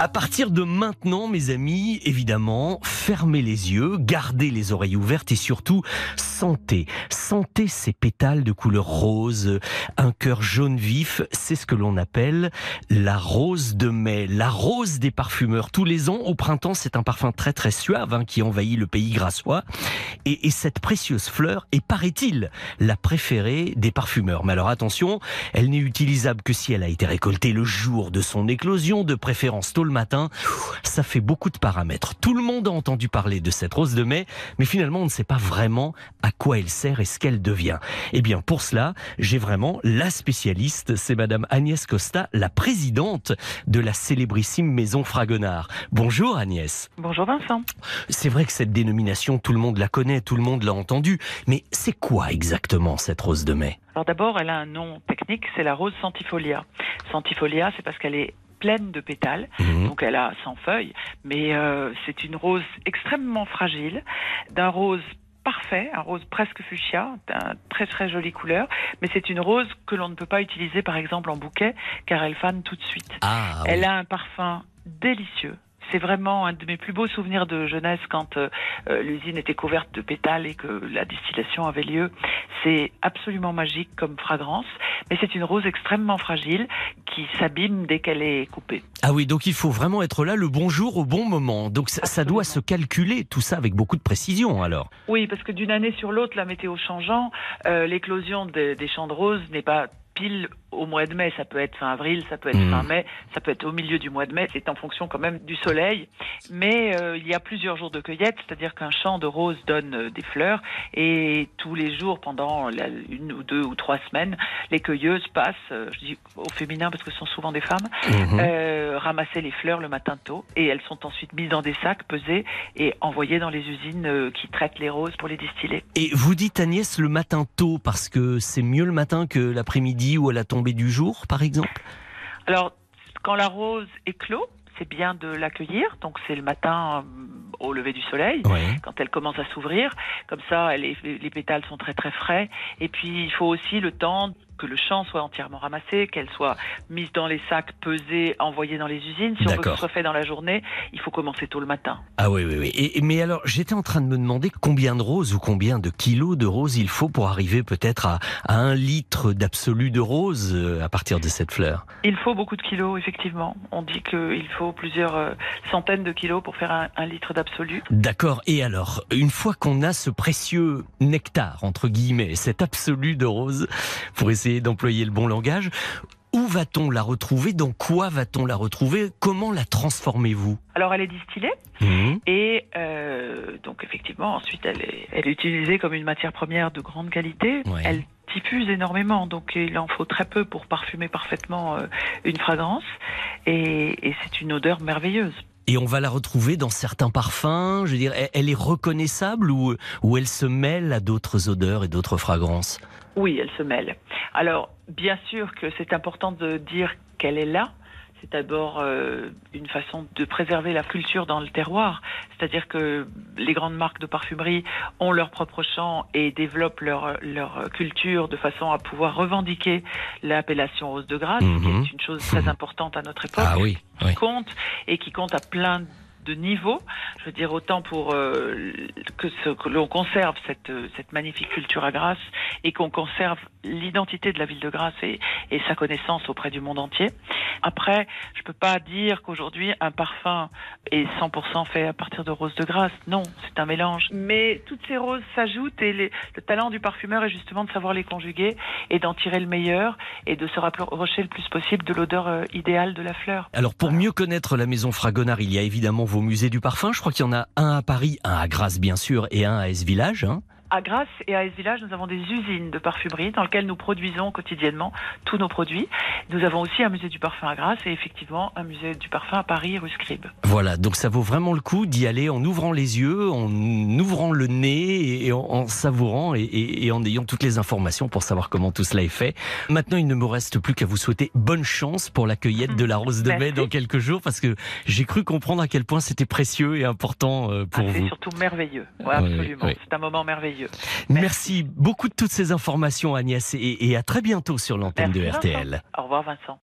À partir de maintenant, mes amis, évidemment, fermez les yeux, gardez les oreilles ouvertes et surtout, sentez. Sentez ces pétales de couleur rose, un cœur jaune vif, c'est ce que l'on appelle la rose de mai, la rose des parfumeurs. Tous les ans, au printemps, c'est un parfum très très suave hein, qui envahit le pays grassois. Et, et cette précieuse fleur est, paraît-il, la préférée des parfumeurs. Mais alors attention, elle n'est utilisable que si elle a été récoltée le jour de son éclosion, de préférence tôt le matin. Ça fait beaucoup de paramètres. Tout le monde a entendu parler de cette rose de mai, mais finalement on ne sait pas vraiment à quoi elle sert et ce qu'elle devient. Eh bien pour cela, j'ai vraiment la spécialiste, c'est Madame Agnès Costa, la présidente de la célébrissime maison Fragonard. Bonjour Agnès. Bonjour Vincent. C'est vrai que cette dénomination, tout le monde la connaît, tout le monde l'a entendue, mais c'est quoi exactement cette rose de mai? Alors d'abord, elle a un nom technique, c'est la rose centifolia. Centifolia, c'est parce qu'elle est pleine de pétales, Mhm. donc elle a 100 feuilles, mais euh, c'est une rose extrêmement fragile, d'un rose parfait, un rose presque fuchsia, d'un très très jolie couleur, mais c'est une rose que l'on ne peut pas utiliser par exemple en bouquet car elle fane tout de suite. Ah, oui. Elle a un parfum délicieux. C'est vraiment un de mes plus beaux souvenirs de jeunesse quand euh, euh, l'usine était couverte de pétales et que la distillation avait lieu. C'est absolument magique comme fragrance, mais c'est une rose extrêmement fragile qui s'abîme dès qu'elle est coupée. Ah oui, donc il faut vraiment être là le bon jour au bon moment. Donc ça, ça doit se calculer, tout ça avec beaucoup de précision alors. Oui, parce que d'une année sur l'autre, la météo changeant, euh, l'éclosion des, des champs de roses n'est pas pile au mois de mai. Ça peut être fin avril, ça peut être Mhm. fin mai, ça peut être au milieu du mois de mai. C'est en fonction quand même du soleil. Mais euh, il y a plusieurs jours de cueillette, c'est-à-dire qu'un champ de roses donne euh, des fleurs et tous les jours, pendant la- une ou deux ou trois semaines, les cueilleuses passent, euh, je dis au féminin parce que ce sont souvent des femmes, euh, ramasser les fleurs le matin tôt et elles sont ensuite mises dans des sacs, pesées et envoyées dans les usines qui traitent les roses pour les distiller. Et vous dites Agnès le matin tôt parce que c'est mieux le matin que l'après-midi ou à la tombée du jour par exemple Alors, quand la rose éclot, c'est bien de l'accueillir. Donc, c'est le matin euh, au lever du soleil. Quand elle commence à s'ouvrir, comme ça, elle est- les pétales sont très très frais. Et puis, il faut aussi le temps que le champ soit entièrement ramassé, qu'elle soit mise dans les sacs, pesée, envoyée dans les usines. Si on veut que ce soit fait dans la journée, il faut commencer tôt le matin. Ah oui, oui, oui. Et, mais alors, j'étais en train de me demander combien de roses ou combien de kilos de roses il faut pour arriver peut-être à, à un litre d'absolu de roses euh, à partir de cette fleur. Il faut beaucoup de kilos, effectivement. On dit qu'il faut plusieurs euh, centaines de kilos pour faire un, un litre d'absolu. D'accord. Et alors, une fois qu'on a ce précieux nectar, entre guillemets, cet absolu de rose, pour essayer d'employer le bon langage, où va-t-on la retrouver? Dans quoi va-t-on la retrouver? Comment la transformez-vous? Alors, elle est distillée. Mhm. Et euh, donc effectivement, ensuite, elle est, elle est utilisée comme une matière première de grande qualité. Ouais. Elle diffuse énormément, donc il en faut très peu pour parfumer parfaitement euh, une fragrance. Et, et c'est une odeur merveilleuse. Et on va la retrouver dans certains parfums? Je veux dire, elle- elle est reconnaissable ou, ou elle se mêle à d'autres odeurs et d'autres fragrances? Oui, elle se mêle. Alors, bien sûr que c'est important de dire qu'elle est là. C'est d'abord euh, une façon de préserver la culture dans le terroir. C'est-à-dire que les grandes marques de parfumerie ont leur propre champ et développent leur, leur culture de façon à pouvoir revendiquer l'appellation rose de Grasse, Mhm. qui est une chose très importante à notre époque Ah oui, oui. qui compte et qui compte à plein de niveaux. Je veux dire autant pour euh, que, que l'on conserve cette, euh, cette magnifique culture à Grasse et qu'on conserve l'identité de la ville de Grasse et, sa connaissance auprès du monde entier. Après, je peux pas dire qu'aujourd'hui un parfum est 100% fait à partir de roses de Grasse. Non, c'est un mélange. Mais toutes ces roses s'ajoutent et le talent du parfumeur est justement de savoir les conjuguer et d'en tirer le meilleur et de se rapprocher le plus possible de l'odeur euh, idéale de la fleur. Alors pour mieux connaître la maison Fragonard, il y a évidemment vos musées du parfum. Je crois qu'il y en a un à Paris, un à Grasse bien sûr et un à S-Village. hein. À Grasse et à S-Village, nous avons des usines de parfumerie dans lesquelles nous produisons quotidiennement tous nos produits. Nous avons aussi un musée du parfum à Grasse et effectivement un musée du parfum à Paris, rue Scribe. Voilà, donc ça vaut vraiment le coup d'y aller en ouvrant les yeux, en ouvrant le nez et en, en savourant et, et- et en ayant toutes les informations pour savoir comment tout cela est fait. Maintenant, il ne me reste plus qu'à vous souhaiter bonne chance pour la cueillette de la rose de mai dans quelques jours parce que j'ai cru comprendre à quel point c'était précieux et important euh, Ah, pour c'est vous. surtout merveilleux. Ouais, Oui, absolument. oui. C'est un moment merveilleux. Merveilleux. Merci, beaucoup de toutes ces informations, Agnès, et, à très bientôt sur l'antenne de RTL. Au revoir, Vincent.